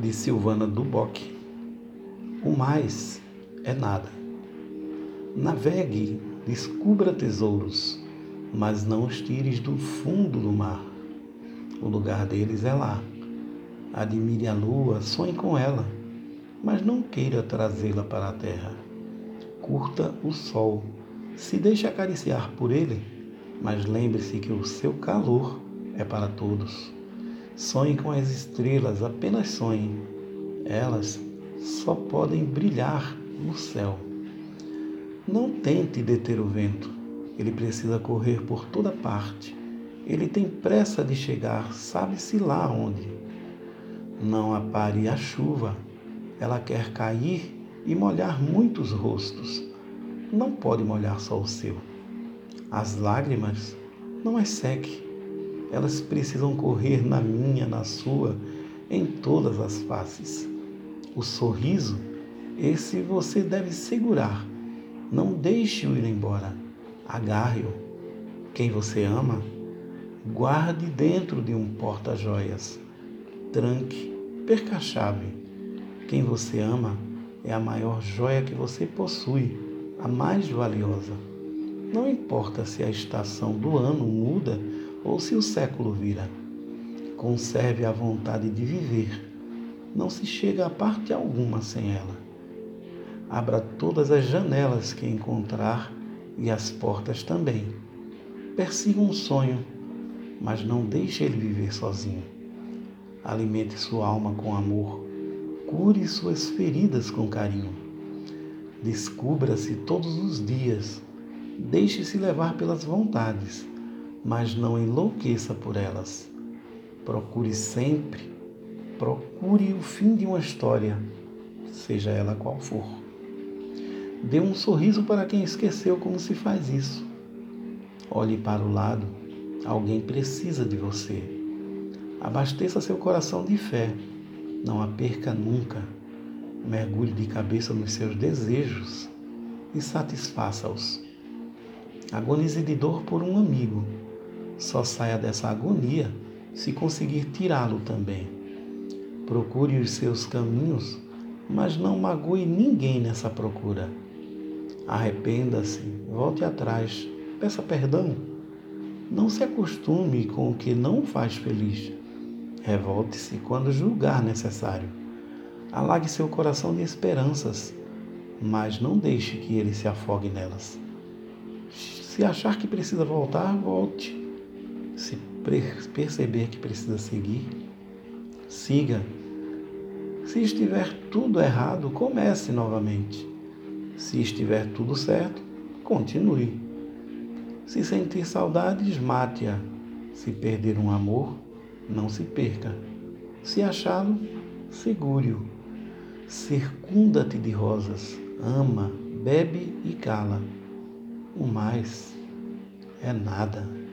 de Silvana Duboc. O mais é nada. Navegue, descubra tesouros, mas não os tires do fundo do mar. O lugar deles é lá. Admire a lua, sonhe com ela, mas não queira trazê-la para a terra. Curta o sol, se deixe acariciar por ele, mas lembre-se que o seu calor é para todos. Sonhe com as estrelas, apenas sonhe. Elas só podem brilhar no céu. Não tente deter o vento. Ele precisa correr por toda parte. Ele tem pressa de chegar, sabe-se lá onde. Não apare a chuva. Ela quer cair e molhar muitos rostos. Não pode molhar só o seu. As lágrimas não as seque elas precisam correr na minha, na sua, em todas as faces. O sorriso, esse você deve segurar. Não deixe-o ir embora. Agarre-o. Quem você ama, guarde dentro de um porta-joias. Tranque, perca a chave. Quem você ama é a maior joia que você possui, a mais valiosa. Não importa se a estação do ano muda ou se o século vira. Conserve a vontade de viver. Não se chega a parte alguma sem ela. Abra todas as janelas que encontrar e as portas também. Persiga um sonho, mas não deixe ele viver sozinho. Alimente sua alma com amor. Cure suas feridas com carinho. Descubra-se todos os dias. Deixe-se levar pelas vontades mas não enlouqueça por elas. Procure sempre, procure o fim de uma história, seja ela qual for. Dê um sorriso para quem esqueceu como se faz isso. Olhe para o lado, alguém precisa de você. Abasteça seu coração de fé, não a perca nunca. Mergulhe de cabeça nos seus desejos e satisfaça-os. Agonize de dor por um amigo só saia dessa agonia se conseguir tirá-lo também. Procure os seus caminhos, mas não magoe ninguém nessa procura. Arrependa-se, volte atrás, peça perdão. Não se acostume com o que não faz feliz. Revolte-se quando julgar necessário. Alague seu coração de esperanças, mas não deixe que ele se afogue nelas. Se achar que precisa voltar, volte se perceber que precisa seguir, siga. Se estiver tudo errado, comece novamente. Se estiver tudo certo, continue. Se sentir saudades, mate-a. Se perder um amor, não se perca. Se achá-lo, segure-o. Circunda-te de rosas, ama, bebe e cala. O mais é nada.